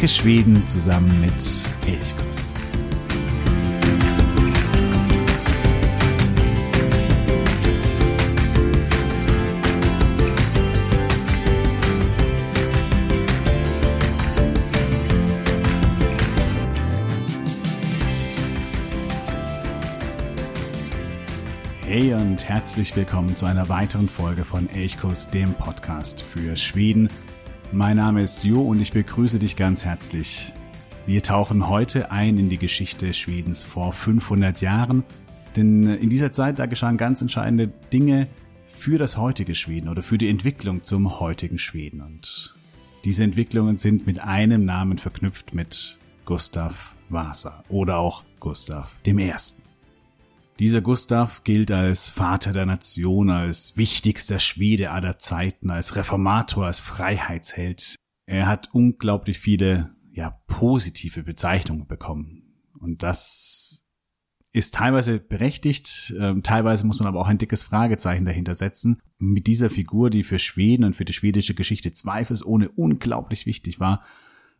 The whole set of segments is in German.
Entdecke Schweden zusammen mit Elchkuss. Hey und herzlich willkommen zu einer weiteren Folge von Elchkuss, dem Podcast für Schweden. Mein Name ist Jo und ich begrüße dich ganz herzlich. Wir tauchen heute ein in die Geschichte Schwedens vor 500 Jahren, denn in dieser Zeit da geschahen ganz entscheidende Dinge für das heutige Schweden oder für die Entwicklung zum heutigen Schweden und diese Entwicklungen sind mit einem Namen verknüpft mit Gustav Vasa oder auch Gustav dem Ersten. Dieser Gustav gilt als Vater der Nation, als wichtigster Schwede aller Zeiten, als Reformator, als Freiheitsheld. Er hat unglaublich viele, ja, positive Bezeichnungen bekommen. Und das ist teilweise berechtigt, äh, teilweise muss man aber auch ein dickes Fragezeichen dahinter setzen. Mit dieser Figur, die für Schweden und für die schwedische Geschichte zweifelsohne unglaublich wichtig war,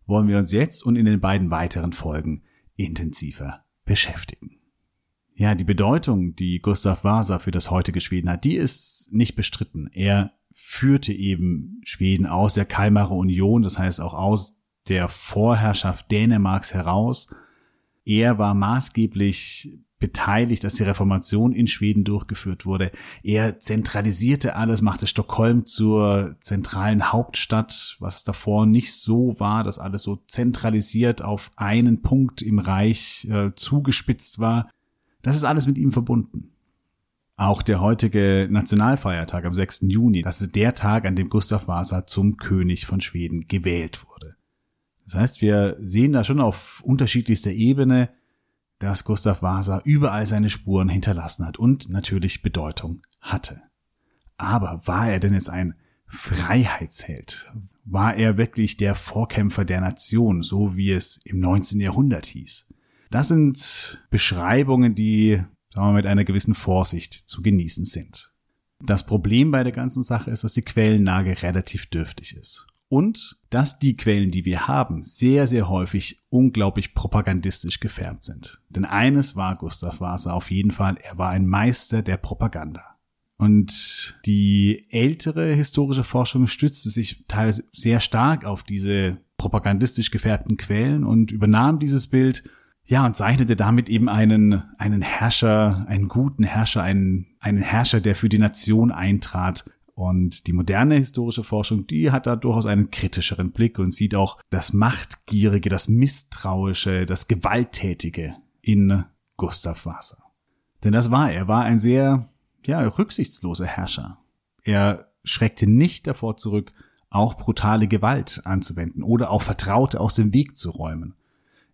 wollen wir uns jetzt und in den beiden weiteren Folgen intensiver beschäftigen. Ja, die Bedeutung, die Gustav Vasa für das heutige Schweden hat, die ist nicht bestritten. Er führte eben Schweden aus der Kalmarer Union, das heißt auch aus der Vorherrschaft Dänemarks heraus. Er war maßgeblich beteiligt, dass die Reformation in Schweden durchgeführt wurde. Er zentralisierte alles, machte Stockholm zur zentralen Hauptstadt, was davor nicht so war, dass alles so zentralisiert auf einen Punkt im Reich äh, zugespitzt war. Das ist alles mit ihm verbunden. Auch der heutige Nationalfeiertag am 6. Juni, das ist der Tag, an dem Gustav Vasa zum König von Schweden gewählt wurde. Das heißt, wir sehen da schon auf unterschiedlichster Ebene, dass Gustav Vasa überall seine Spuren hinterlassen hat und natürlich Bedeutung hatte. Aber war er denn jetzt ein Freiheitsheld? War er wirklich der Vorkämpfer der Nation, so wie es im 19. Jahrhundert hieß? Das sind Beschreibungen, die sagen wir, mit einer gewissen Vorsicht zu genießen sind. Das Problem bei der ganzen Sache ist, dass die Quellenlage relativ dürftig ist. Und dass die Quellen, die wir haben, sehr, sehr häufig unglaublich propagandistisch gefärbt sind. Denn eines war Gustav Vasa auf jeden Fall, er war ein Meister der Propaganda. Und die ältere historische Forschung stützte sich teilweise sehr stark auf diese propagandistisch gefärbten Quellen und übernahm dieses Bild ja, und zeichnete damit eben einen, einen Herrscher, einen guten Herrscher, einen, einen Herrscher, der für die Nation eintrat. Und die moderne historische Forschung, die hat da durchaus einen kritischeren Blick und sieht auch das Machtgierige, das Misstrauische, das Gewalttätige in Gustav Vasa. Denn das war er. Er war ein sehr, ja, rücksichtsloser Herrscher. Er schreckte nicht davor zurück, auch brutale Gewalt anzuwenden oder auch Vertraute aus dem Weg zu räumen.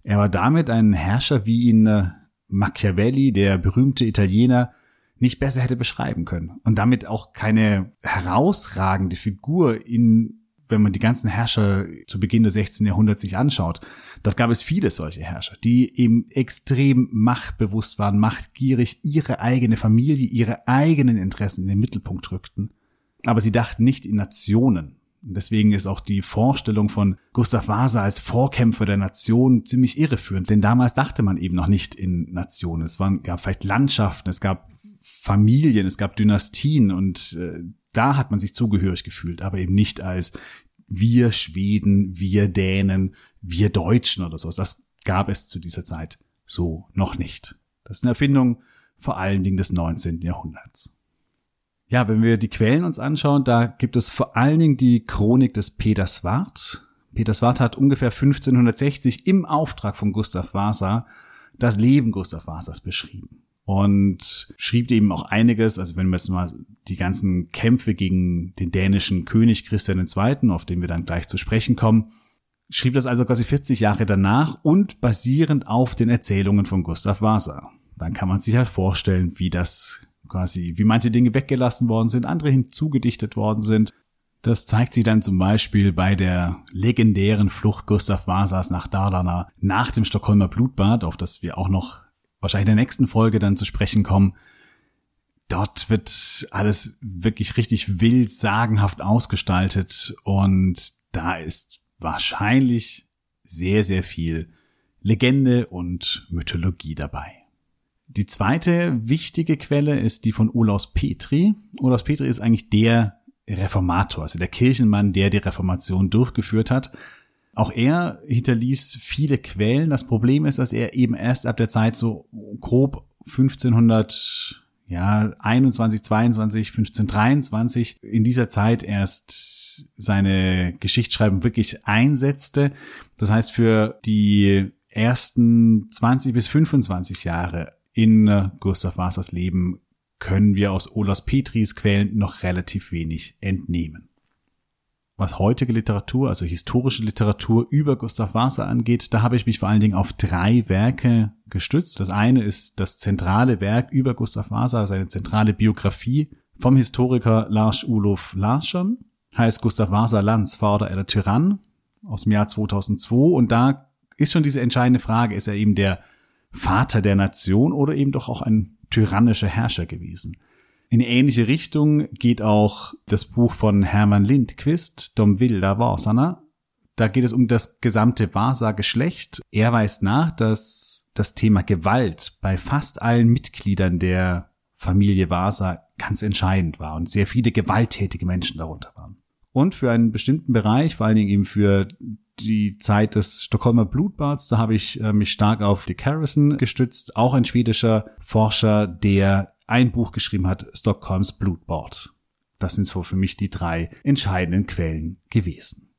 Er war damit ein Herrscher, wie ihn äh, Machiavelli, der berühmte Italiener, nicht besser hätte beschreiben können. Und damit auch keine herausragende Figur in, wenn man die ganzen Herrscher zu Beginn des 16. Jahrhunderts sich anschaut. Dort gab es viele solche Herrscher, die eben extrem machtbewusst waren, machtgierig, ihre eigene Familie, ihre eigenen Interessen in den Mittelpunkt rückten. Aber sie dachten nicht in Nationen, Deswegen ist auch die Vorstellung von Gustav Vasa als Vorkämpfer der Nation ziemlich irreführend, denn damals dachte man eben noch nicht in Nationen. Es waren, gab vielleicht Landschaften, es gab Familien, es gab Dynastien und äh, da hat man sich zugehörig gefühlt, aber eben nicht als wir Schweden, wir Dänen, wir Deutschen oder so. Das gab es zu dieser Zeit so noch nicht. Das ist eine Erfindung vor allen Dingen des 19. Jahrhunderts. Ja, wenn wir die Quellen uns anschauen, da gibt es vor allen Dingen die Chronik des Peter Swart. Peter Swart hat ungefähr 1560 im Auftrag von Gustav Vasa das Leben Gustav Vasas beschrieben und schrieb eben auch einiges, also wenn wir jetzt mal die ganzen Kämpfe gegen den dänischen König Christian II., auf den wir dann gleich zu sprechen kommen, schrieb das also quasi 40 Jahre danach und basierend auf den Erzählungen von Gustav Vasa. Dann kann man sich halt vorstellen, wie das quasi, wie manche Dinge weggelassen worden sind, andere hinzugedichtet worden sind. Das zeigt sich dann zum Beispiel bei der legendären Flucht Gustav Vasas nach Dalarna nach dem Stockholmer Blutbad, auf das wir auch noch wahrscheinlich in der nächsten Folge dann zu sprechen kommen. Dort wird alles wirklich richtig wild, sagenhaft ausgestaltet und da ist wahrscheinlich sehr, sehr viel Legende und Mythologie dabei. Die zweite wichtige Quelle ist die von Olaus Petri. Olaus Petri ist eigentlich der Reformator, also der Kirchenmann, der die Reformation durchgeführt hat. Auch er hinterließ viele Quellen. Das Problem ist, dass er eben erst ab der Zeit so grob 1500 ja, 21, 22, 15, 23 in dieser Zeit erst seine Geschichtsschreibung wirklich einsetzte. Das heißt, für die ersten 20 bis 25 Jahre in Gustav Wasers Leben können wir aus Olas Petris Quellen noch relativ wenig entnehmen. Was heutige Literatur, also historische Literatur über Gustav Wasa angeht, da habe ich mich vor allen Dingen auf drei Werke gestützt. Das eine ist das zentrale Werk über Gustav Wasa, also eine zentrale Biografie vom Historiker Lars Ulof Larsson, heißt Gustav Wasa Landsvater oder Tyrann aus dem Jahr 2002 und da ist schon diese entscheidende Frage, ist er eben der Vater der Nation oder eben doch auch ein tyrannischer Herrscher gewesen? In ähnliche Richtung geht auch das Buch von Hermann Lindquist, Dom Vilda Varsana. Da geht es um das gesamte Vasa-Geschlecht. Er weist nach, dass das Thema Gewalt bei fast allen Mitgliedern der Familie Vasa ganz entscheidend war und sehr viele gewalttätige Menschen darunter waren. Und für einen bestimmten Bereich, vor allen Dingen eben für die Zeit des Stockholmer Blutbads, da habe ich äh, mich stark auf Dick Harrison gestützt, auch ein schwedischer Forscher, der ein Buch geschrieben hat, Stockholms Blutbad. Das sind so für mich die drei entscheidenden Quellen gewesen.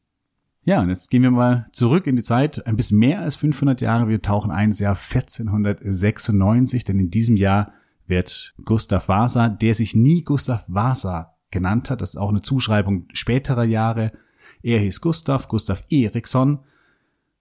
Ja, und jetzt gehen wir mal zurück in die Zeit, ein bisschen mehr als 500 Jahre. Wir tauchen ein ins Jahr 1496, denn in diesem Jahr wird Gustav Vasa, der sich nie Gustav Vasa genannt hat, das ist auch eine Zuschreibung späterer Jahre. Er hieß Gustav, Gustav Eriksson.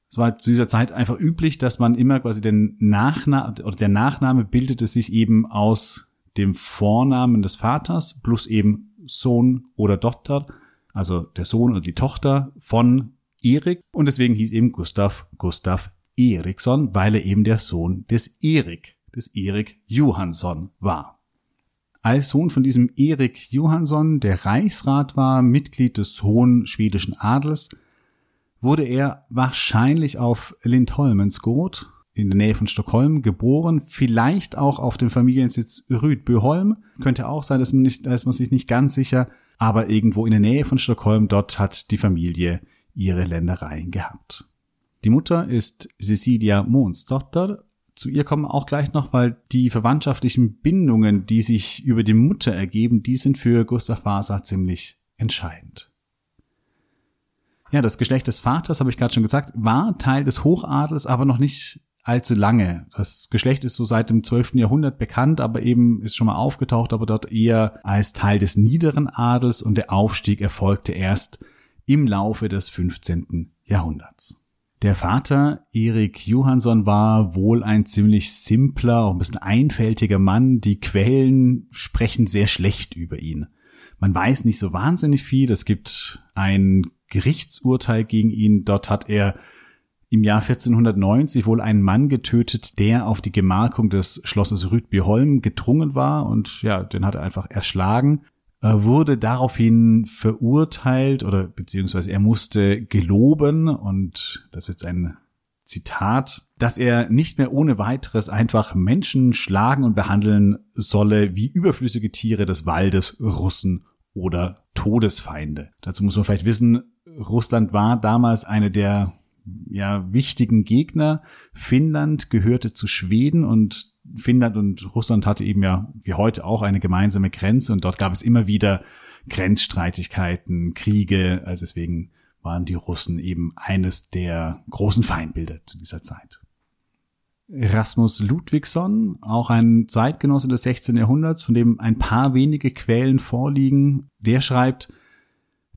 Es war zu dieser Zeit einfach üblich, dass man immer quasi den Nachname oder der Nachname bildete sich eben aus dem Vornamen des Vaters plus eben Sohn oder Tochter, also der Sohn oder die Tochter von Erik und deswegen hieß eben Gustav Gustav Eriksson, weil er eben der Sohn des Erik, des Erik Johansson war. Als Sohn von diesem Erik Johansson, der Reichsrat war, Mitglied des hohen schwedischen Adels, wurde er wahrscheinlich auf Lindholmens Gut, in der Nähe von Stockholm geboren, vielleicht auch auf dem Familiensitz Rüdböholm. Könnte auch sein, dass man nicht, da ist man sich nicht ganz sicher, aber irgendwo in der Nähe von Stockholm, dort hat die Familie ihre Ländereien gehabt. Die Mutter ist Cecilia Monsdotter. Zu ihr kommen auch gleich noch, weil die verwandtschaftlichen Bindungen, die sich über die Mutter ergeben, die sind für Gustav Vasa ziemlich entscheidend. Ja, das Geschlecht des Vaters, habe ich gerade schon gesagt, war Teil des Hochadels, aber noch nicht allzu lange. Das Geschlecht ist so seit dem 12. Jahrhundert bekannt, aber eben ist schon mal aufgetaucht, aber dort eher als Teil des niederen Adels und der Aufstieg erfolgte erst im Laufe des 15. Jahrhunderts. Der Vater, Erik Johansson, war wohl ein ziemlich simpler, auch ein bisschen einfältiger Mann. Die Quellen sprechen sehr schlecht über ihn. Man weiß nicht so wahnsinnig viel. Es gibt ein Gerichtsurteil gegen ihn. Dort hat er im Jahr 1490 wohl einen Mann getötet, der auf die Gemarkung des Schlosses Rüdbyholm gedrungen war und ja, den hat er einfach erschlagen, er wurde daraufhin verurteilt oder beziehungsweise er musste geloben und das ist jetzt ein Zitat, dass er nicht mehr ohne weiteres einfach Menschen schlagen und behandeln solle wie überflüssige Tiere des Waldes, Russen oder Todesfeinde. Dazu muss man vielleicht wissen, Russland war damals eine der ja, wichtigen Gegner. Finnland gehörte zu Schweden und Finnland und Russland hatte eben ja wie heute auch eine gemeinsame Grenze und dort gab es immer wieder Grenzstreitigkeiten, Kriege, also deswegen waren die Russen eben eines der großen Feindbilder zu dieser Zeit. Rasmus Ludwigsson, auch ein Zeitgenosse des 16. Jahrhunderts, von dem ein paar wenige Quellen vorliegen, der schreibt,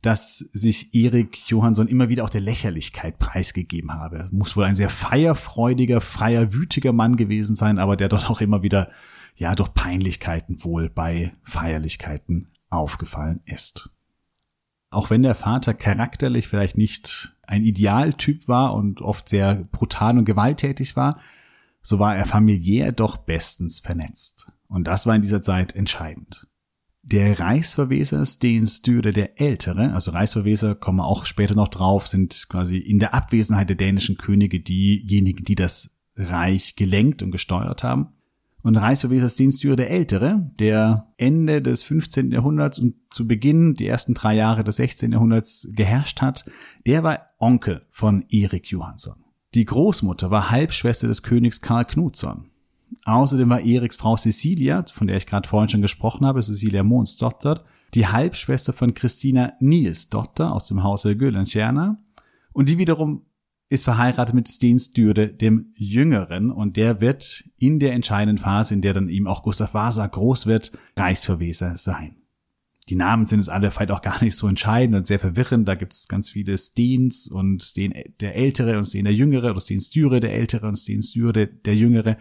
dass sich Erik Johansson immer wieder auch der Lächerlichkeit preisgegeben habe. Muss wohl ein sehr feierfreudiger, feierwütiger Mann gewesen sein, aber der dort auch immer wieder, ja, durch Peinlichkeiten wohl bei Feierlichkeiten aufgefallen ist. Auch wenn der Vater charakterlich vielleicht nicht ein Idealtyp war und oft sehr brutal und gewalttätig war, so war er familiär doch bestens vernetzt. Und das war in dieser Zeit entscheidend. Der Reichsverweser Sten Sture der Ältere, also Reichsverweser kommen auch später noch drauf, sind quasi in der Abwesenheit der dänischen Könige diejenigen, die das Reich gelenkt und gesteuert haben. Und Reichsverweser Sten Sture der Ältere, der Ende des 15. Jahrhunderts und zu Beginn die ersten drei Jahre des 16. Jahrhunderts geherrscht hat, der war Onkel von Erik Johansson. Die Großmutter war Halbschwester des Königs Karl Knutsson. Außerdem war Eriks Frau Cecilia, von der ich gerade vorhin schon gesprochen habe, Cecilia Monsdotter, die Halbschwester von Christina Nielsdotter aus dem Hause Güllenstierna. Und die wiederum ist verheiratet mit Sten Sture, dem Jüngeren, und der wird in der entscheidenden Phase, in der dann ihm auch Gustav Vasa groß wird, Reichsverweser sein. Die Namen sind es alle vielleicht auch gar nicht so entscheidend und sehr verwirrend. Da gibt es ganz viele Stens und Sten der Ältere und Sten der Jüngere oder Sten Sture der Ältere und Sten Sture der Jüngere.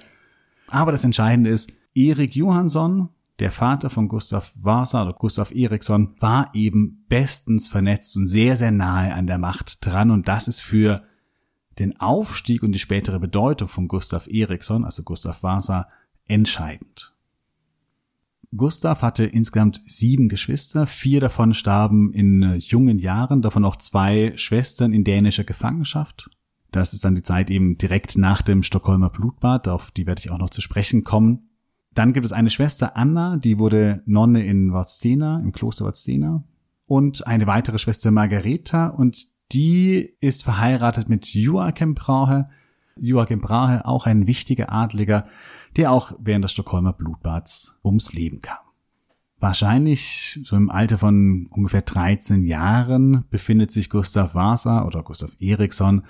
Aber das Entscheidende ist, Erik Johansson, der Vater von Gustav Vasa oder Gustav Eriksson, war eben bestens vernetzt und sehr, sehr nahe an der Macht dran. Und das ist für den Aufstieg und die spätere Bedeutung von Gustav Eriksson, also Gustav Vasa, entscheidend. Gustav hatte insgesamt sieben Geschwister, vier davon starben in jungen Jahren, davon auch zwei Schwestern in dänischer Gefangenschaft. Das ist dann die Zeit eben direkt nach dem Stockholmer Blutbad, auf die werde ich auch noch zu sprechen kommen. Dann gibt es eine Schwester Anna, die wurde Nonne in Vadstena, im Kloster Vadstena. Und eine weitere Schwester Margareta und die ist verheiratet mit Joachim Brahe. Joachim Brahe, auch ein wichtiger Adliger, der auch während des Stockholmer Blutbads ums Leben kam. Wahrscheinlich so im Alter von ungefähr 13 Jahren befindet sich Gustav Vasa oder Gustav Eriksson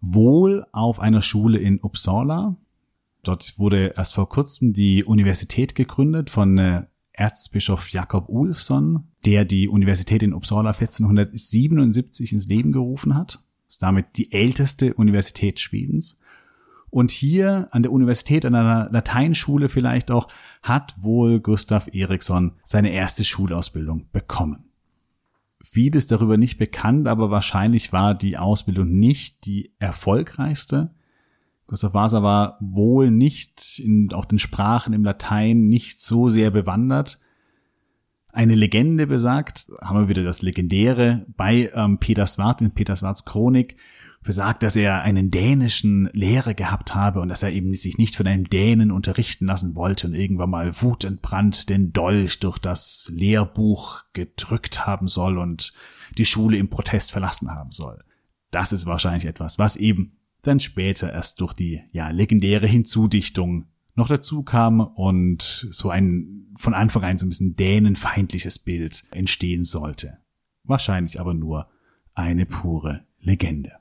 wohl auf einer Schule in Uppsala. Dort wurde erst vor kurzem die Universität gegründet von äh, Erzbischof Jakob Ulfsson, der die Universität in Uppsala 1477 ins Leben gerufen hat. Ist damit die älteste Universität Schwedens. Und hier an der Universität, an einer Lateinschule vielleicht auch, hat wohl Gustav Eriksson seine erste Schulausbildung bekommen vieles darüber nicht bekannt, aber wahrscheinlich war die Ausbildung nicht die erfolgreichste. Gustav Vasa war wohl nicht in auch den Sprachen im Latein nicht so sehr bewandert. Eine Legende besagt, haben wir wieder das Legendäre bei ähm, Peter Swart in Peter Swarts Chronik, besagt, dass er einen dänischen Lehrer gehabt habe und dass er eben sich nicht von einem Dänen unterrichten lassen wollte und irgendwann mal wutentbrannt den Dolch durch das Lehrbuch gedrückt haben soll und die Schule im Protest verlassen haben soll. Das ist wahrscheinlich etwas, was eben dann später erst durch die ja legendäre Hinzudichtung noch dazu kam und so ein von Anfang an so ein bisschen dänenfeindliches Bild entstehen sollte. Wahrscheinlich aber nur eine pure Legende.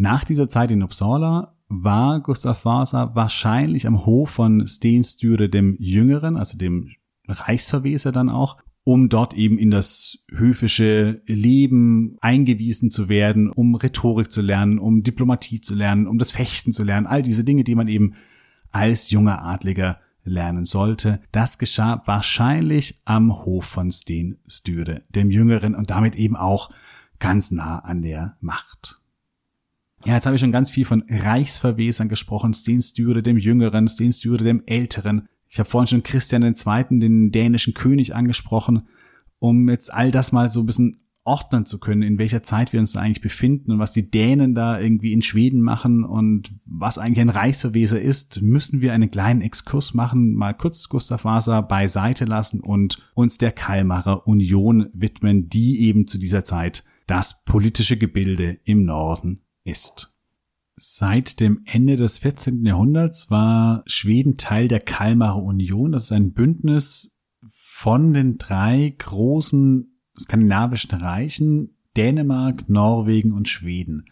Nach dieser Zeit in Uppsala war Gustav Vasa wahrscheinlich am Hof von Sten Sture dem Jüngeren, also dem Reichsverweser dann auch, um dort eben in das höfische Leben eingewiesen zu werden, um Rhetorik zu lernen, um Diplomatie zu lernen, um das Fechten zu lernen, all diese Dinge, die man eben als junger Adliger lernen sollte. Das geschah wahrscheinlich am Hof von Sten Sture, dem Jüngeren und damit eben auch ganz nah an der Macht. Ja, jetzt habe ich schon ganz viel von Reichsverwesern gesprochen, Sten Sture dem Jüngeren, Sten Sture dem Älteren. Ich habe vorhin schon Christian II., den dänischen König, angesprochen, um jetzt all das mal so ein bisschen ordnen zu können, in welcher Zeit wir uns da eigentlich befinden und was die Dänen da irgendwie in Schweden machen und was eigentlich ein Reichsverweser ist, müssen wir einen kleinen Exkurs machen, mal kurz Gustav Vasa beiseite lassen und uns der Kalmarer Union widmen, die eben zu dieser Zeit das politische Gebilde im Norden ist. Seit dem Ende des 14. Jahrhunderts war Schweden Teil der Kalmarer Union. Das ist ein Bündnis von den drei großen skandinavischen Reichen Dänemark, Norwegen und Schweden.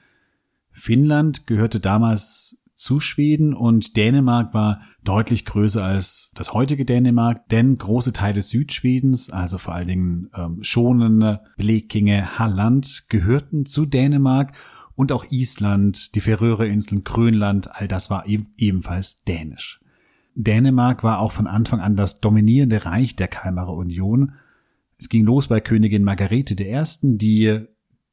Finnland gehörte damals zu Schweden und Dänemark war deutlich größer als das heutige Dänemark, denn große Teile Südschwedens, also vor allen Dingen ähm, Schonende, Blekinge, Halland, gehörten zu Dänemark und auch Island, die Färöerinseln, Grönland, all das war eben, ebenfalls dänisch. Dänemark war auch von Anfang an das dominierende Reich der Kalmarer Union. Es ging los bei Königin Margarete I., die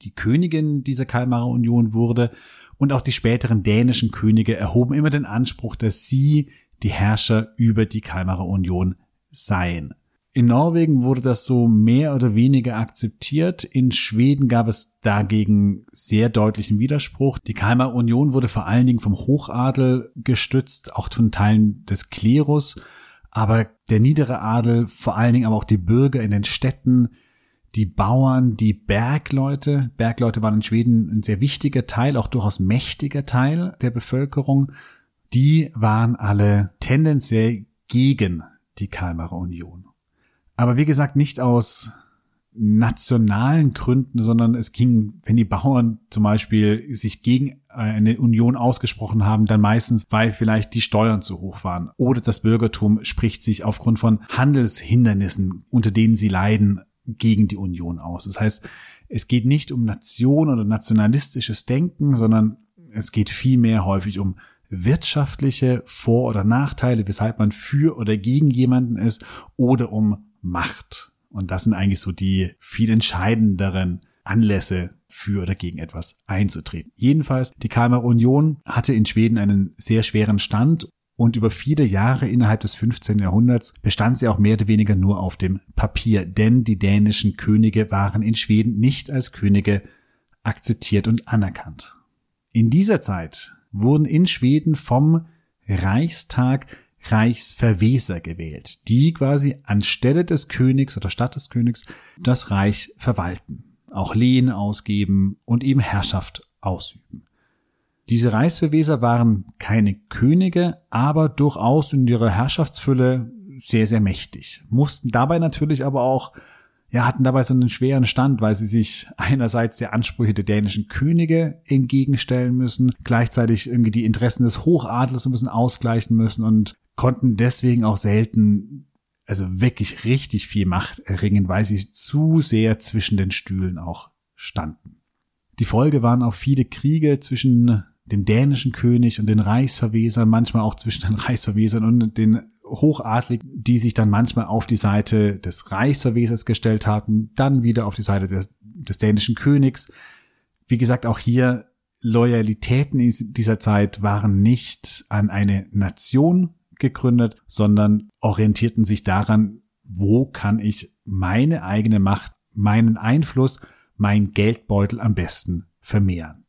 die Königin dieser Kalmarer Union wurde, und auch die späteren dänischen Könige erhoben immer den Anspruch, dass sie die Herrscher über die Kalmarer Union seien. In Norwegen wurde das so mehr oder weniger akzeptiert. In Schweden gab es dagegen sehr deutlichen Widerspruch. Die Kalmar Union wurde vor allen Dingen vom Hochadel gestützt, auch von Teilen des Klerus. Aber der niedere Adel, vor allen Dingen aber auch die Bürger in den Städten, die Bauern, die Bergleute. Bergleute waren in Schweden ein sehr wichtiger Teil, auch durchaus mächtiger Teil der Bevölkerung. Die waren alle tendenziell gegen die Kalmarer Union. Aber wie gesagt, nicht aus nationalen Gründen, sondern es ging, wenn die Bauern zum Beispiel sich gegen eine Union ausgesprochen haben, dann meistens, weil vielleicht die Steuern zu hoch waren oder das Bürgertum spricht sich aufgrund von Handelshindernissen, unter denen sie leiden, gegen die Union aus. Das heißt, es geht nicht um Nation oder nationalistisches Denken, sondern es geht vielmehr häufig um wirtschaftliche Vor- oder Nachteile, weshalb man für oder gegen jemanden ist oder um Macht. Und das sind eigentlich so die viel entscheidenderen Anlässe für oder gegen etwas einzutreten. Jedenfalls, die Kalmar Union hatte in Schweden einen sehr schweren Stand und über viele Jahre innerhalb des 15. Jahrhunderts bestand sie auch mehr oder weniger nur auf dem Papier, denn die dänischen Könige waren in Schweden nicht als Könige akzeptiert und anerkannt. In dieser Zeit wurden in Schweden vom Reichstag Reichsverweser gewählt, die quasi anstelle des Königs oder statt des Königs das Reich verwalten, auch Lehen ausgeben und eben Herrschaft ausüben. Diese Reichsverweser waren keine Könige, aber durchaus in ihrer Herrschaftsfülle sehr, sehr mächtig, mussten dabei natürlich aber auch ja, hatten dabei so einen schweren Stand, weil sie sich einerseits der Ansprüche der dänischen Könige entgegenstellen müssen, gleichzeitig irgendwie die Interessen des Hochadels ein bisschen ausgleichen müssen und konnten deswegen auch selten, also wirklich richtig viel Macht erringen, weil sie zu sehr zwischen den Stühlen auch standen. Die Folge waren auch viele Kriege zwischen dem dänischen König und den Reichsverwesern, manchmal auch zwischen den Reichsverwesern und den Hochadligen, die sich dann manchmal auf die Seite des Reichsverwesers gestellt haben, dann wieder auf die Seite des, des dänischen Königs. Wie gesagt, auch hier Loyalitäten in dieser Zeit waren nicht an eine Nation gegründet, sondern orientierten sich daran, wo kann ich meine eigene Macht, meinen Einfluss, mein Geldbeutel am besten vermehren.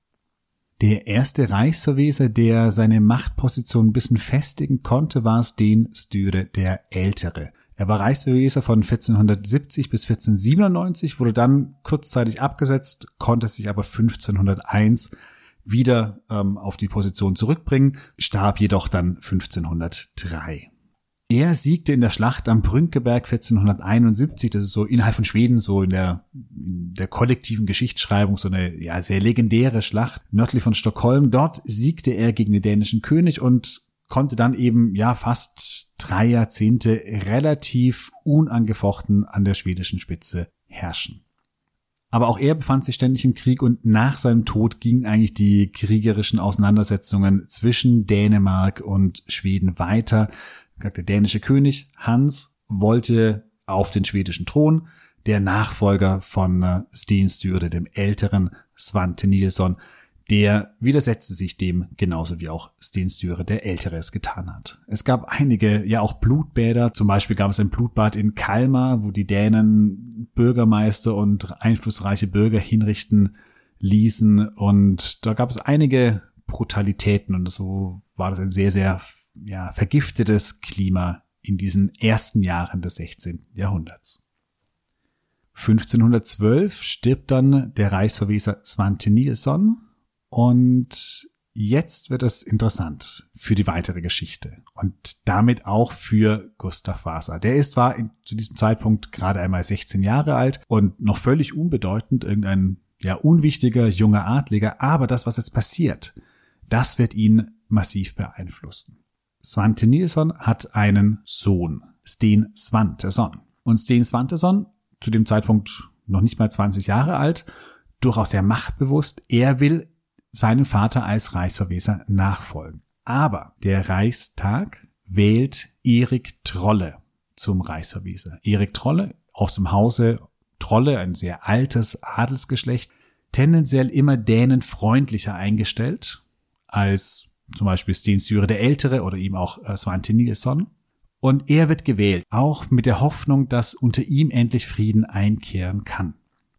Der erste Reichsverweser, der seine Machtposition ein bisschen festigen konnte, war Sten Styre der Ältere. Er war Reichsverweser von 1470 bis 1497, wurde dann kurzzeitig abgesetzt, konnte sich aber 1501 wieder ähm, auf die Position zurückbringen, starb jedoch dann 1503. Er siegte in der Schlacht am Brünkeberg 1471. Das ist so innerhalb von Schweden so in der, in der kollektiven Geschichtsschreibung so eine ja, sehr legendäre Schlacht nördlich von Stockholm. Dort siegte er gegen den dänischen König und konnte dann eben ja fast drei Jahrzehnte relativ unangefochten an der schwedischen Spitze herrschen. Aber auch er befand sich ständig im Krieg und nach seinem Tod gingen eigentlich die kriegerischen Auseinandersetzungen zwischen Dänemark und Schweden weiter. Der dänische König Hans wollte auf den schwedischen Thron. Der Nachfolger von äh, dem älteren Svante Nilsson, der widersetzte sich dem genauso wie auch Sten Sture, der Ältere es getan hat. Es gab einige, ja auch Blutbäder, zum Beispiel gab es ein Blutbad in Kalmar, wo die Dänen Bürgermeister und einflussreiche Bürger hinrichten ließen und da gab es einige Brutalitäten und so war das ein sehr, sehr ja, vergiftetes Klima in diesen ersten Jahren des 16. Jahrhunderts. 1512 stirbt dann der Reichsverweser Svante Nilsson und jetzt wird es interessant für die weitere Geschichte und damit auch für Gustav Vasa. Der ist zwar in, zu diesem Zeitpunkt gerade einmal 16 Jahre alt und noch völlig unbedeutend, irgendein ja unwichtiger junger Adliger, aber das, was jetzt passiert, das wird ihn massiv beeinflussen. Svante Nilsson hat einen Sohn, Sten Svantesson. Und Sten Svantesson, zu dem Zeitpunkt noch nicht mal 20 Jahre alt, durchaus sehr machtbewusst, er will seinem Vater als Reichsverweser nachfolgen. Aber der Reichstag wählt Erik Trolle zum Reichsverweser. Erik Trolle aus dem Hause Trolle, ein sehr altes Adelsgeschlecht, tendenziell immer dänenfreundlicher eingestellt als zum Beispiel Sten Syre der Ältere oder ihm auch äh, Svante Nilsson. Und er wird gewählt, auch mit der Hoffnung, dass unter ihm endlich Frieden einkehren kann.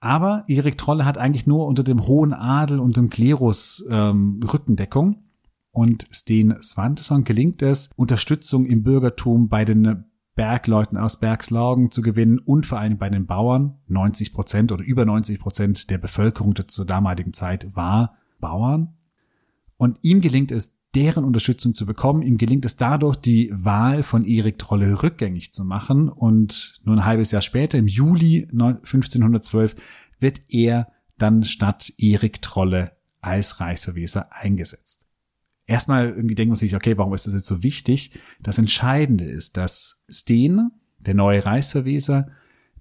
Aber Erik Trolle hat eigentlich nur unter dem hohen Adel und dem Klerus ähm, Rückendeckung. Und Sten Svantesson gelingt es, Unterstützung im Bürgertum bei den Bergleuten aus Bergslagen zu gewinnen und vor allem bei den Bauern. 90 Prozent oder über 90 Prozent der Bevölkerung zur damaligen Zeit war Bauern. Und ihm gelingt es, deren Unterstützung zu bekommen. Ihm gelingt es dadurch, die Wahl von Erik Trolle rückgängig zu machen. Und nur ein halbes Jahr später, im Juli 1512, wird er dann statt Erik Trolle als Reichsverweser eingesetzt. Erstmal irgendwie denkt man sich, okay, warum ist das jetzt so wichtig? Das Entscheidende ist, dass Steen, der neue Reichsverweser,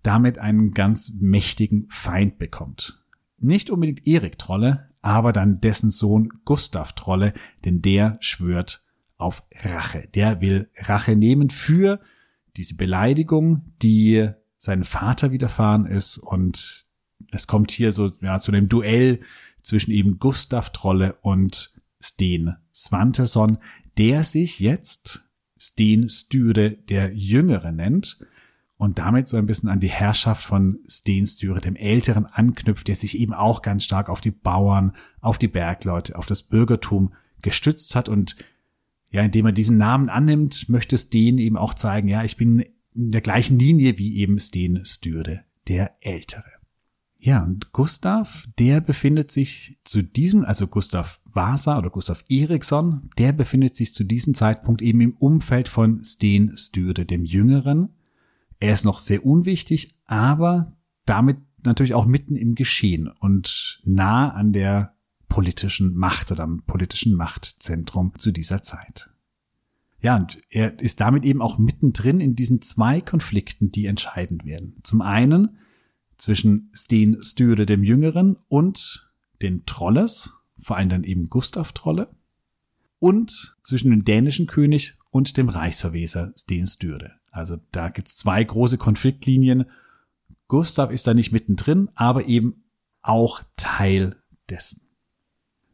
damit einen ganz mächtigen Feind bekommt. Nicht unbedingt Erik Trolle, aber dann dessen Sohn Gustav Trolle, denn der schwört auf Rache. Der will Rache nehmen für diese Beleidigung, die seinem Vater widerfahren ist und es kommt hier so ja, zu einem Duell zwischen eben Gustav Trolle und Sten Svantesson, der sich jetzt Sten Styre der Jüngere nennt und damit so ein bisschen an die Herrschaft von Sten Styre dem Älteren anknüpft, der sich eben auch ganz stark auf die Bauern, auf die Bergleute, auf das Bürgertum gestützt hat und ja, indem er diesen Namen annimmt, möchte Sten eben auch zeigen, ja, ich bin in der gleichen Linie wie eben Sten Styre der Ältere. Ja, und Gustav, der befindet sich zu diesem, also Gustav Vasa oder Gustav Eriksson, der befindet sich zu diesem Zeitpunkt eben im Umfeld von Sten Styre dem Jüngeren. Er ist noch sehr unwichtig, aber damit natürlich auch mitten im Geschehen und nah an der politischen Macht oder am politischen Machtzentrum zu dieser Zeit. Ja, und er ist damit eben auch mittendrin in diesen zwei Konflikten, die entscheidend werden. Zum einen zwischen Sten Styre dem Jüngeren und den Trolles, vor allem dann eben Gustav Trolle, und zwischen dem dänischen König und dem Reichsverweser Sten Styre. Also da gibt's zwei große Konfliktlinien. Gustav ist da nicht mittendrin, aber eben auch Teil dessen.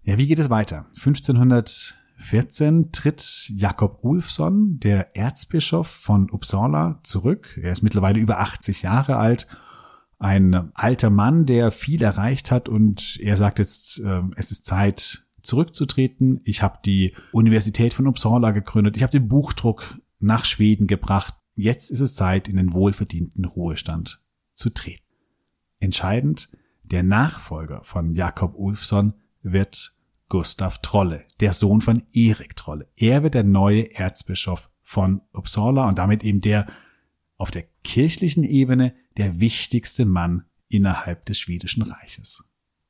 Ja, wie geht es weiter? 1514 tritt Jakob Ulfsson, der Erzbischof von Uppsala, zurück. Er ist mittlerweile über 80 Jahre alt ein alter Mann, der viel erreicht hat und er sagt jetzt, äh, es ist Zeit zurückzutreten. Ich habe die Universität von Uppsala gegründet. Ich habe den Buchdruck nach Schweden gebracht. Jetzt ist es Zeit, in den wohlverdienten Ruhestand zu treten. Entscheidend, der Nachfolger von Jakob Ulfsson wird Gustav Trolle, der Sohn von Erik Trolle. Er wird der neue Erzbischof von Uppsala und damit eben der auf der kirchlichen Ebene der wichtigste Mann innerhalb des schwedischen Reiches.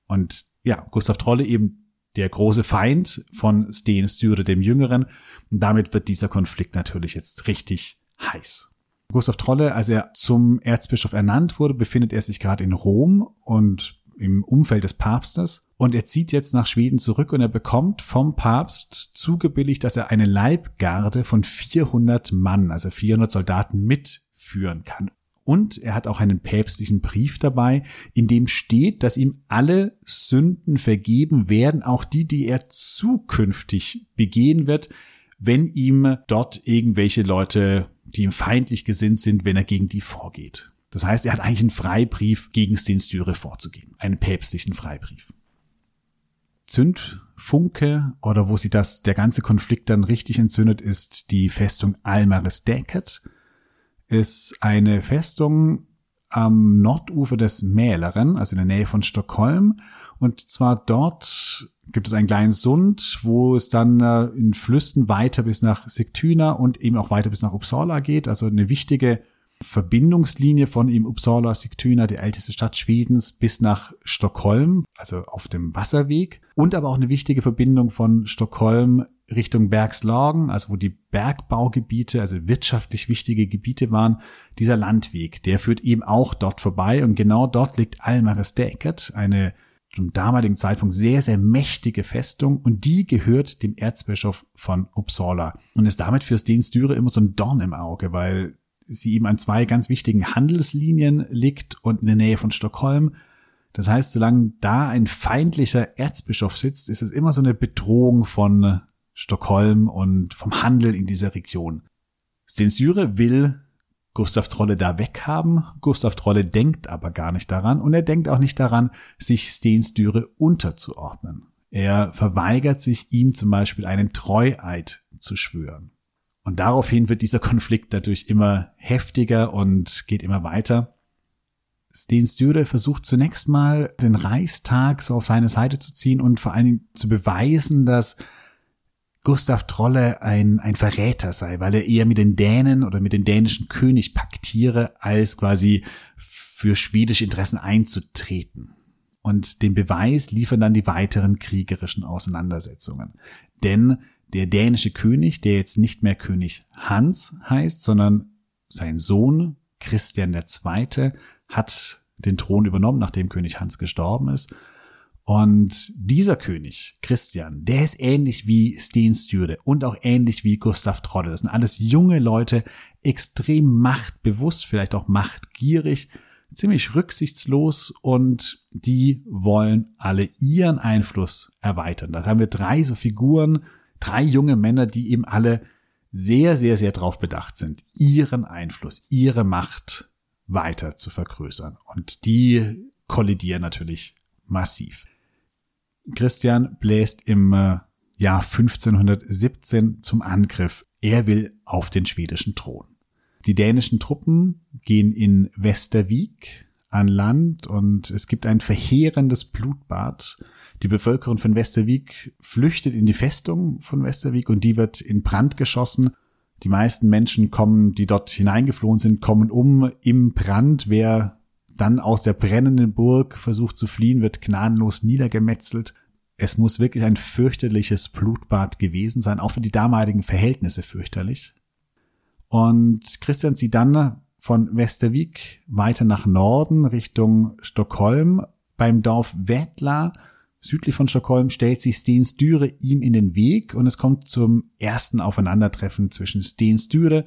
Und ja, Gustav Trolle eben der große Feind von Sten Sture dem Jüngeren. Und damit wird dieser Konflikt natürlich jetzt richtig heiß. Gustav Trolle, als er zum Erzbischof ernannt wurde, befindet er sich gerade in Rom und im Umfeld des Papstes. Und er zieht jetzt nach Schweden zurück und er bekommt vom Papst zugebilligt, dass er eine Leibgarde von 400 Mann, also 400 Soldaten mitführen kann. Und er hat auch einen päpstlichen Brief dabei, in dem steht, dass ihm alle Sünden vergeben werden, auch die, die er zukünftig begehen wird, wenn ihm dort irgendwelche Leute, die ihm feindlich gesinnt sind, wenn er gegen die vorgeht. Das heißt, er hat eigentlich einen Freibrief gegen Stenstyre vorzugehen, einen päpstlichen Freibrief. Zündfunke oder wo sie das, der ganze Konflikt dann richtig entzündet, ist die Festung Almaris Deket ist eine Festung am Nordufer des Mäleren, also in der Nähe von Stockholm. Und zwar dort gibt es einen kleinen Sund, wo es dann äh, in Flüssen weiter bis nach Sigtuna und eben auch weiter bis nach Uppsala geht. Also eine wichtige Verbindungslinie von eben Uppsala, Sigtuna, die älteste Stadt Schwedens, bis nach Stockholm, also auf dem Wasserweg. Und aber auch eine wichtige Verbindung von Stockholm Richtung Bergslagen, also wo die Bergbaugebiete, also wirtschaftlich wichtige Gebiete waren, dieser Landweg, der führt eben auch dort vorbei und genau dort liegt Almares Deket, eine zum damaligen Zeitpunkt sehr, sehr mächtige Festung und die gehört dem Erzbischof von Uppsala und ist damit für Sten Styre immer so ein Dorn im Auge, weil sie eben an zwei ganz wichtigen Handelslinien liegt und in der Nähe von Stockholm. Das heißt, solange da ein feindlicher Erzbischof sitzt, ist es immer so eine Bedrohung von Stockholm und vom Handel in dieser Region. Stensyre will Gustav Trolle da weghaben. Gustav Trolle denkt aber gar nicht daran und er denkt auch nicht daran, sich Stenstyre unterzuordnen. Er verweigert sich ihm zum Beispiel einen Treueid zu schwören. Und daraufhin wird dieser Konflikt dadurch immer heftiger und geht immer weiter. Sten Sture versucht zunächst mal den Reichstag so auf seine Seite zu ziehen und vor allen Dingen zu beweisen, dass Gustav Trolle ein, ein Verräter sei, weil er eher mit den Dänen oder mit dem dänischen König paktiere, als quasi für schwedische Interessen einzutreten. Und den Beweis liefern dann die weiteren kriegerischen Auseinandersetzungen. Denn der dänische König, der jetzt nicht mehr König Hans heißt, sondern sein Sohn Christian II. hat den Thron übernommen, nachdem König Hans gestorben ist. Und dieser König, Christian, der ist ähnlich wie Sten Sture und auch ähnlich wie Gustav Trolle. Das sind alles junge Leute, extrem machtbewusst, vielleicht auch machtgierig, ziemlich rücksichtslos und die wollen alle ihren Einfluss erweitern. Da haben wir drei so Figuren, drei junge Männer, die eben alle sehr, sehr, sehr darauf bedacht sind, ihren Einfluss, ihre Macht weiter zu vergrößern. Und die kollidieren natürlich massiv. Christian bläst im äh, Jahr 1517 zum Angriff. Er will auf den schwedischen Thron. Die dänischen Truppen gehen in Westervik an Land und es gibt ein verheerendes Blutbad. Die Bevölkerung von Westervik flüchtet in die Festung von Westervik und die wird in Brand geschossen. Die meisten Menschen kommen, die dort hineingeflohen sind, kommen um im Brand. Wer dann aus der brennenden Burg versucht zu fliehen, wird gnadenlos niedergemetzelt. Es muss wirklich ein fürchterliches Blutbad gewesen sein, auch für die damaligen Verhältnisse fürchterlich. Und Christian zieht dann von Westervik weiter nach Norden Richtung Stockholm. Beim Dorf Wettla, südlich von Stockholm, stellt sich Stensdüre ihm in den Weg und es kommt zum ersten Aufeinandertreffen zwischen Stensdüre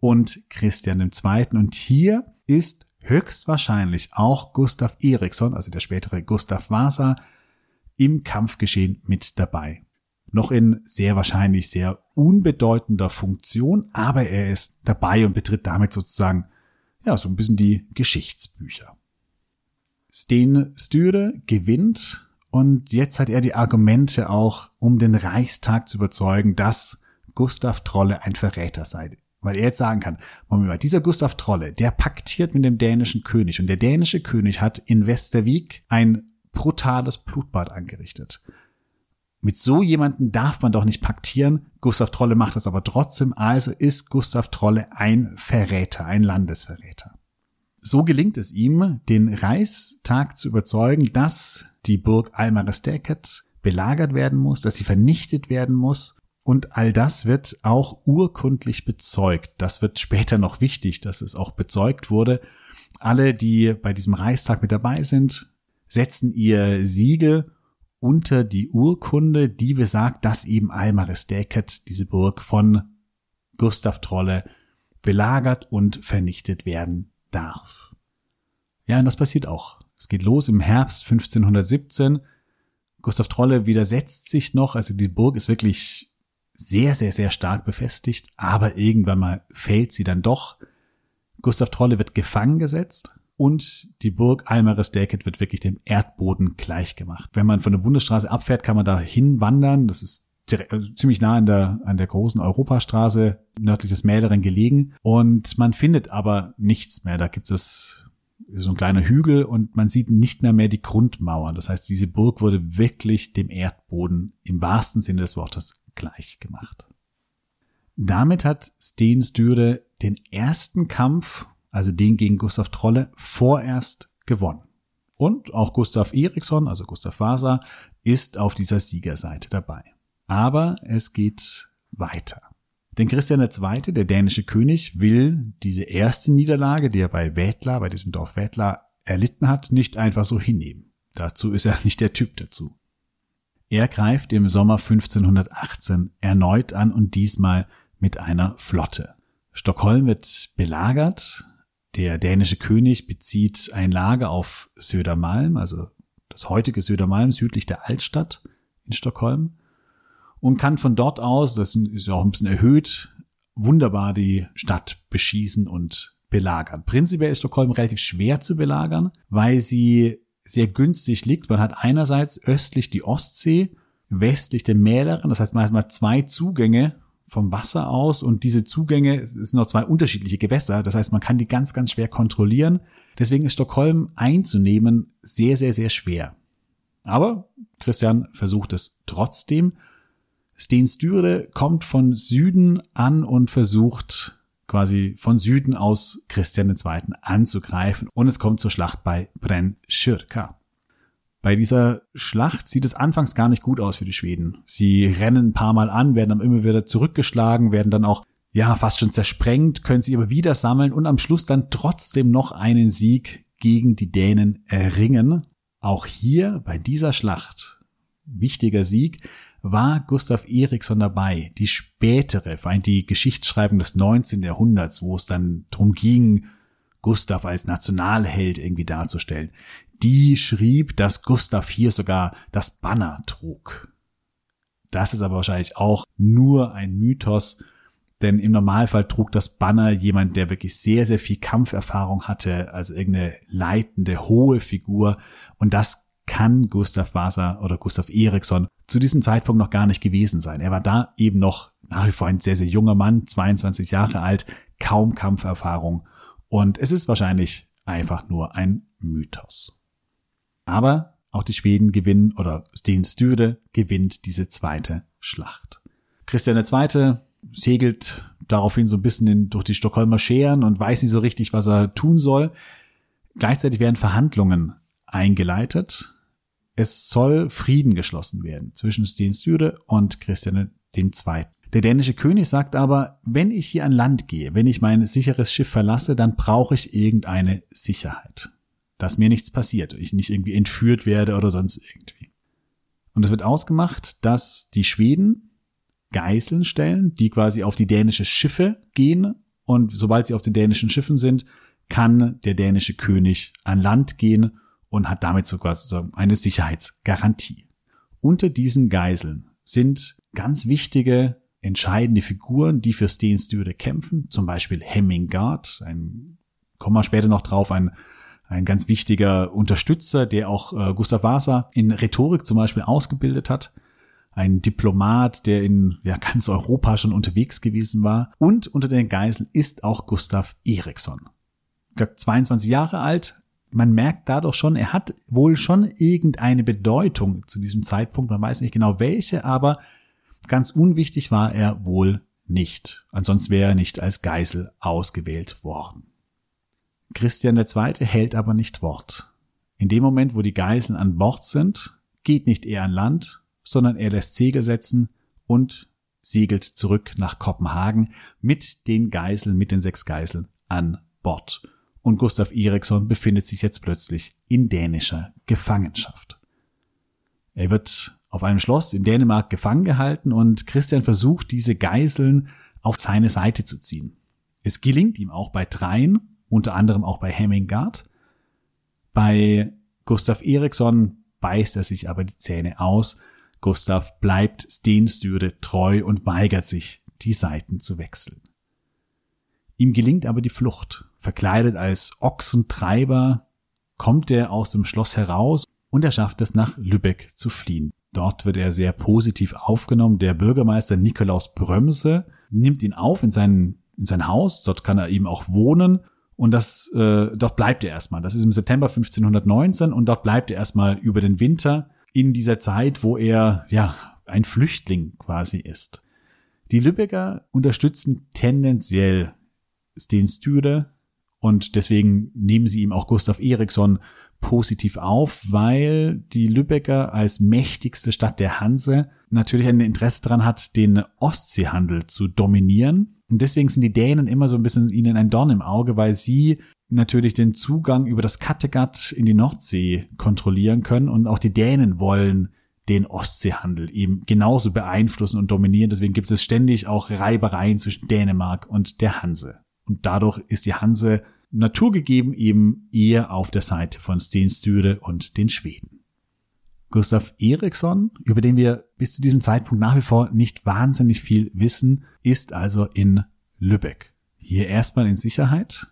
und Christian II. Und hier ist höchstwahrscheinlich auch Gustav Eriksson, also der spätere Gustav Vasa, im Kampfgeschehen mit dabei noch in sehr wahrscheinlich sehr unbedeutender Funktion, aber er ist dabei und betritt damit sozusagen ja so ein bisschen die Geschichtsbücher. Sten Stüre gewinnt und jetzt hat er die Argumente auch, um den Reichstag zu überzeugen, dass Gustav Trolle ein Verräter sei. Weil er jetzt sagen kann, Moment mal, dieser Gustav Trolle, der paktiert mit dem dänischen König und der dänische König hat in Westervik ein brutales Blutbad angerichtet. Mit so jemanden darf man doch nicht paktieren. Gustav Trolle macht das aber trotzdem. Also ist Gustav Trolle ein Verräter, ein Landesverräter. So gelingt es ihm, den Reichstag zu überzeugen, dass die Burg Almaresteket belagert werden muss, dass sie vernichtet werden muss. Und all das wird auch urkundlich bezeugt. Das wird später noch wichtig, dass es auch bezeugt wurde. Alle, die bei diesem Reichstag mit dabei sind, setzen ihr Siegel unter die Urkunde, die besagt, dass eben Almaris Deket, diese Burg von Gustav Trolle, belagert und vernichtet werden darf. Ja, und das passiert auch. Es geht los im Herbst 1517. Gustav Trolle widersetzt sich noch, also die Burg ist wirklich sehr, sehr, sehr stark befestigt, aber irgendwann mal fällt sie dann doch. Gustav Trolle wird gefangen gesetzt und die Burg Almaresdeket wird wirklich dem Erdboden gleichgemacht. Wenn man von der Bundesstraße abfährt, kann man da hinwandern. Das ist direkt, also ziemlich nah an der, an der großen Europastraße nördlich des Mähleren gelegen. Und man findet aber nichts mehr. Da gibt es so ein kleiner Hügel und man sieht nicht mehr mehr die Grundmauern. Das heißt, diese Burg wurde wirklich dem Erdboden im wahrsten Sinne des Wortes gleich gemacht. Damit hat Sten Stüre den ersten Kampf also den gegen Gustav Trolle, vorerst gewonnen. Und auch Gustav Eriksson, also Gustav Vasa, ist auf dieser Siegerseite dabei. Aber es geht weiter. Denn Christian II., der dänische König, will diese erste Niederlage, die er bei Wedla, bei diesem Dorf Wedla erlitten hat, nicht einfach so hinnehmen. Dazu ist er nicht der Typ dazu. Er greift im Sommer 1518 erneut an und diesmal mit einer Flotte. Stockholm wird belagert, der dänische König bezieht ein Lager auf Södermalm, also das heutige Södermalm südlich der Altstadt in Stockholm und kann von dort aus, das ist ja auch ein bisschen erhöht, wunderbar die Stadt beschießen und belagern. Prinzipiell ist Stockholm relativ schwer zu belagern, weil sie sehr günstig liegt. Man hat einerseits östlich die Ostsee, westlich den Mäleren, das heißt man hat mal zwei Zugänge vom Wasser aus und diese Zugänge sind noch zwei unterschiedliche Gewässer, das heißt man kann die ganz, ganz schwer kontrollieren. Deswegen ist Stockholm einzunehmen sehr, sehr, sehr schwer. Aber Christian versucht es trotzdem. Sten Sture kommt von Süden an und versucht quasi von Süden aus Christian II. anzugreifen und es kommt zur Schlacht bei Brennschirka. Bei dieser Schlacht sieht es anfangs gar nicht gut aus für die Schweden. Sie rennen ein paar Mal an, werden dann immer wieder zurückgeschlagen, werden dann auch ja fast schon zersprengt, können sie aber wieder sammeln und am Schluss dann trotzdem noch einen Sieg gegen die Dänen erringen. Auch hier bei dieser Schlacht wichtiger Sieg war Gustav Eriksson dabei, die spätere, vor allem die Geschichtsschreibung des 19. Jahrhunderts, wo es dann drum ging, Gustav als Nationalheld irgendwie darzustellen. Die schrieb, dass Gustav hier sogar das Banner trug. Das ist aber wahrscheinlich auch nur ein Mythos, denn im Normalfall trug das Banner jemand, der wirklich sehr, sehr viel Kampferfahrung hatte, also irgendeine leitende, hohe Figur. Und das kann Gustav Vasa oder Gustav Eriksson zu diesem Zeitpunkt noch gar nicht gewesen sein. Er war da eben noch nach wie vor ein sehr, sehr junger Mann, 22 Jahre alt, kaum Kampferfahrung. Und es ist wahrscheinlich einfach nur ein Mythos. Aber auch die Schweden gewinnen oder Sten Sture gewinnt diese zweite Schlacht. Christian II. segelt daraufhin so ein bisschen in, durch die Stockholmer Scheren und weiß nicht so richtig, was er tun soll. Gleichzeitig werden Verhandlungen eingeleitet es soll Frieden geschlossen werden zwischen Sten Sture und Christian II. Der dänische König sagt aber, wenn ich hier an Land gehe, wenn ich mein sicheres Schiff verlasse, dann brauche ich irgendeine Sicherheit. Dass mir nichts passiert, ich nicht irgendwie entführt werde oder sonst irgendwie. Und es wird ausgemacht, dass die Schweden Geiseln stellen, die quasi auf die dänische Schiffe gehen und sobald sie auf den dänischen Schiffen sind, kann der dänische König an Land gehen und hat damit sogar eine Sicherheitsgarantie. Unter diesen Geiseln sind ganz wichtige, entscheidende Figuren, die für Sten Sture kämpfen, zum Beispiel Hemmingard, ein, kommen wir später noch drauf, ein, ein ganz wichtiger Unterstützer, der auch äh, Gustav Vasa in Rhetorik zum Beispiel ausgebildet hat, ein Diplomat, der in ja, ganz Europa schon unterwegs gewesen war. Und unter den Geiseln ist auch Gustav Eriksson. Ich glaube, 22 Jahre alt, man merkt dadurch schon, er hat wohl schon irgendeine Bedeutung zu diesem Zeitpunkt. Man weiß nicht genau welche, aber ganz unwichtig war er wohl nicht. Ansonsten wäre er nicht als Geisel ausgewählt worden. Christian II. hält aber nicht Wort. In dem Moment, wo die Geiseln an Bord sind, geht nicht er an Land, sondern er lässt Segel setzen und segelt zurück nach Kopenhagen mit den Geiseln, mit den sechs Geiseln an Bord und Gustav Eriksson befindet sich jetzt plötzlich in dänischer Gefangenschaft. Er wird auf einem Schloss in Dänemark gefangen gehalten und Christian versucht, diese Geiseln auf seine Seite zu ziehen. Es gelingt ihm auch bei dreien, unter anderem auch bei Hemmingard. Bei Gustav Eriksson beißt er sich aber die Zähne aus. Gustav bleibt Stenstüre treu und weigert sich, die Seiten zu wechseln. Ihm gelingt aber die Flucht Verkleidet als Ochsentreiber kommt er aus dem Schloss heraus und er schafft es nach Lübeck zu fliehen. Dort wird er sehr positiv aufgenommen. Der Bürgermeister Nikolaus Brömse nimmt ihn auf in sein, in sein Haus. Dort kann er eben auch wohnen. Und das, äh, dort bleibt er erstmal. Das ist im September 1519 und dort bleibt er erstmal über den Winter in dieser Zeit, wo er, ja, ein Flüchtling quasi ist. Die Lübecker unterstützen tendenziell Sten Stüre und deswegen nehmen sie ihm auch Gustav Eriksson positiv auf, weil die Lübecker als mächtigste Stadt der Hanse natürlich ein Interesse daran hat, den Ostseehandel zu dominieren. Und deswegen sind die Dänen immer so ein bisschen ihnen ein Dorn im Auge, weil sie natürlich den Zugang über das Kattegat in die Nordsee kontrollieren können und auch die Dänen wollen den Ostseehandel eben genauso beeinflussen und dominieren. Deswegen gibt es ständig auch Reibereien zwischen Dänemark und der Hanse. Und dadurch ist die Hanse naturgegeben eben eher auf der Seite von Sten Sture und den Schweden. Gustav Eriksson, über den wir bis zu diesem Zeitpunkt nach wie vor nicht wahnsinnig viel wissen, ist also in Lübeck. Hier erstmal in Sicherheit.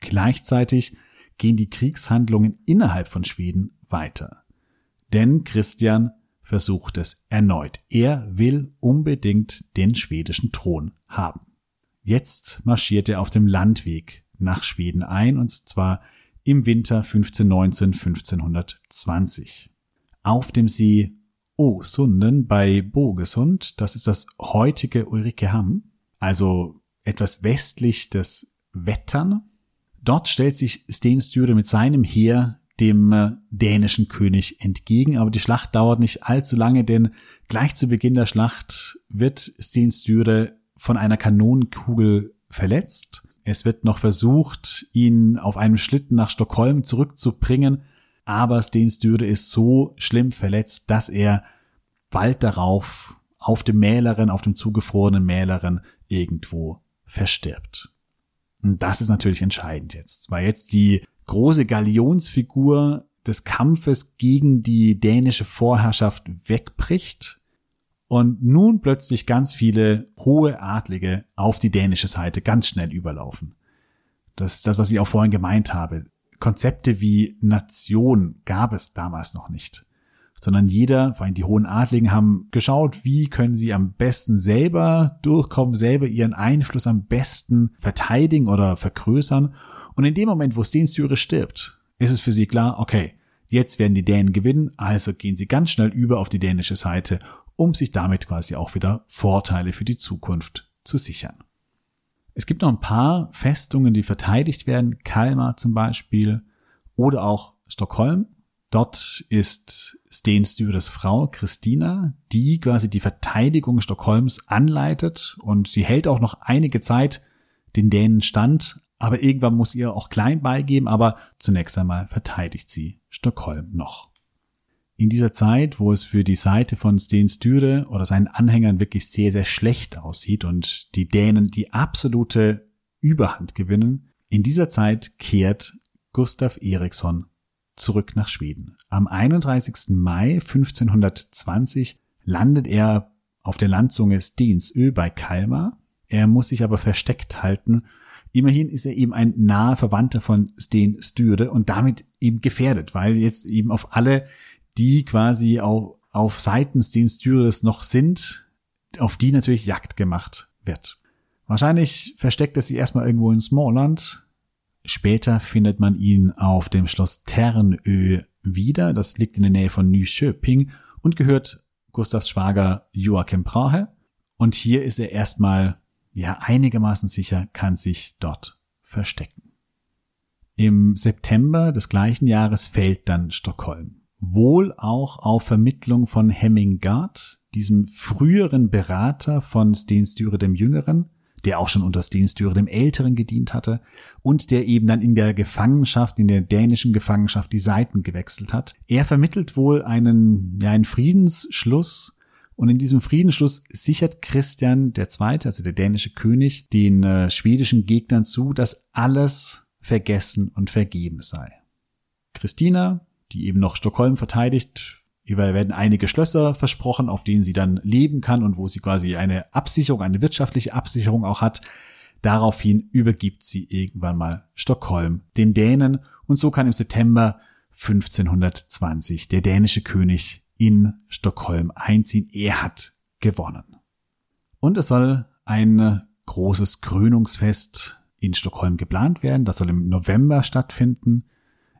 Gleichzeitig gehen die Kriegshandlungen innerhalb von Schweden weiter. Denn Christian versucht es erneut. Er will unbedingt den schwedischen Thron haben. Jetzt marschiert er auf dem Landweg nach Schweden ein, und zwar im Winter 1519, 1520. Auf dem See Åsunden bei Bogesund, das ist das heutige Ulrikehamn, also etwas westlich des Wettern. Dort stellt sich Stenstüre mit seinem Heer dem äh, dänischen König entgegen, aber die Schlacht dauert nicht allzu lange, denn gleich zu Beginn der Schlacht wird Stenstüre von einer Kanonenkugel verletzt. Es wird noch versucht, ihn auf einem Schlitten nach Stockholm zurückzubringen, aber Stenstüre ist so schlimm verletzt, dass er bald darauf auf dem Mähleren, auf dem zugefrorenen Mähleren irgendwo verstirbt. Und das ist natürlich entscheidend jetzt, weil jetzt die große Galionsfigur des Kampfes gegen die dänische Vorherrschaft wegbricht und nun plötzlich ganz viele hohe Adlige auf die dänische Seite ganz schnell überlaufen. Das ist das, was ich auch vorhin gemeint habe. Konzepte wie Nation gab es damals noch nicht sondern jeder, vor allem die hohen Adligen, haben geschaut, wie können sie am besten selber durchkommen, selber ihren Einfluss am besten verteidigen oder vergrößern. Und in dem Moment, wo Stenstyre stirbt, ist es für sie klar, okay, jetzt werden die Dänen gewinnen, also gehen sie ganz schnell über auf die dänische Seite, um sich damit quasi auch wieder Vorteile für die Zukunft zu sichern. Es gibt noch ein paar Festungen, die verteidigt werden, Kalmar zum Beispiel oder auch Stockholm. Dort ist Sten Stures Frau Christina, die quasi die Verteidigung Stockholms anleitet und sie hält auch noch einige Zeit den Dänen stand, aber irgendwann muss ihr auch klein beigeben, aber zunächst einmal verteidigt sie Stockholm noch. In dieser Zeit, wo es für die Seite von Sten Sture oder seinen Anhängern wirklich sehr, sehr schlecht aussieht und die Dänen die absolute Überhand gewinnen, in dieser Zeit kehrt Gustav Eriksson zurück nach Schweden. Am 31. Mai 1520 landet er auf der Landzunge Stensö bei Kalmar. Er muss sich aber versteckt halten. Immerhin ist er eben ein naher Verwandter von Sten Stüre und damit eben gefährdet, weil jetzt eben auf alle, die quasi auf, auf Seiten Sten Stüres noch sind, auf die natürlich Jagd gemacht wird. Wahrscheinlich versteckt er sich erstmal irgendwo in Smallland, Später findet man ihn auf dem Schloss Ternö wieder. Das liegt in der Nähe von Nyköping und gehört Gustavs Schwager Joachim Brahe. Und hier ist er erstmal, ja, einigermaßen sicher, kann sich dort verstecken. Im September des gleichen Jahres fällt dann Stockholm. Wohl auch auf Vermittlung von Hemming Gard, diesem früheren Berater von Sten Sture dem Jüngeren, der auch schon unter Stenstyre dem Älteren gedient hatte und der eben dann in der Gefangenschaft, in der dänischen Gefangenschaft die Seiten gewechselt hat. Er vermittelt wohl einen, ja, einen Friedensschluss und in diesem Friedensschluss sichert Christian II., also der dänische König, den äh, schwedischen Gegnern zu, dass alles vergessen und vergeben sei. Christina, die eben noch Stockholm verteidigt, Ihr werden einige Schlösser versprochen, auf denen sie dann leben kann und wo sie quasi eine Absicherung, eine wirtschaftliche Absicherung auch hat. Daraufhin übergibt sie irgendwann mal Stockholm den Dänen und so kann im September 1520 der dänische König in Stockholm einziehen. Er hat gewonnen. Und es soll ein großes Krönungsfest in Stockholm geplant werden. Das soll im November stattfinden.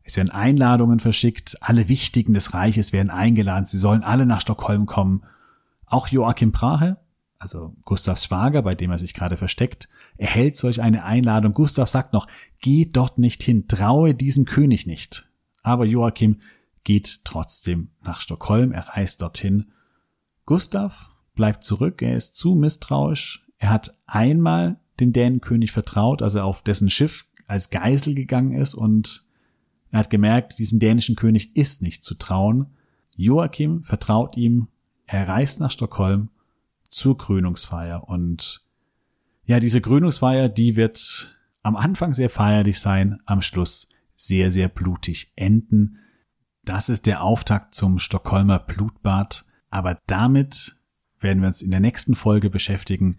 Es werden Einladungen verschickt, alle Wichtigen des Reiches werden eingeladen, sie sollen alle nach Stockholm kommen. Auch Joachim Prahe, also Gustavs Schwager, bei dem er sich gerade versteckt, erhält solch eine Einladung. Gustav sagt noch, geh dort nicht hin, traue diesem König nicht. Aber Joachim geht trotzdem nach Stockholm, er reist dorthin. Gustav bleibt zurück, er ist zu misstrauisch. Er hat einmal dem Dänenkönig vertraut, als er auf dessen Schiff als Geisel gegangen ist und er hat gemerkt, diesem dänischen König ist nicht zu trauen. Joachim vertraut ihm, er reist nach Stockholm zur Krönungsfeier und ja, diese Krönungsfeier, die wird am Anfang sehr feierlich sein, am Schluss sehr, sehr blutig enden. Das ist der Auftakt zum Stockholmer Blutbad, aber damit werden wir uns in der nächsten Folge beschäftigen.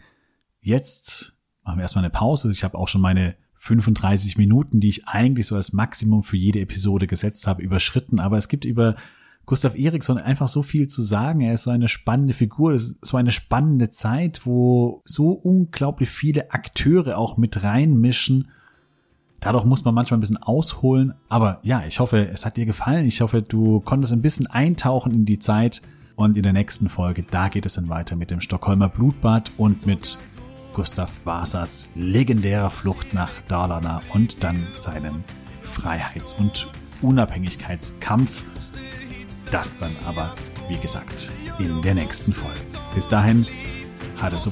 Jetzt machen wir erstmal eine Pause. Ich habe auch schon meine 35 Minuten, die ich eigentlich so als Maximum für jede Episode gesetzt habe, überschritten. Aber es gibt über Gustav Eriksson einfach so viel zu sagen. Er ist so eine spannende Figur, das ist so eine spannende Zeit, wo so unglaublich viele Akteure auch mit reinmischen. Dadurch muss man manchmal ein bisschen ausholen. Aber ja, ich hoffe, es hat dir gefallen. Ich hoffe, du konntest ein bisschen eintauchen in die Zeit. Und in der nächsten Folge, da geht es dann weiter mit dem Stockholmer Blutbad und mit Gustav Vasas legendärer Flucht nach Dalarna und dann seinem Freiheits- und Unabhängigkeitskampf. Das dann aber, wie gesagt, in der nächsten Folge. Bis dahin, ha det så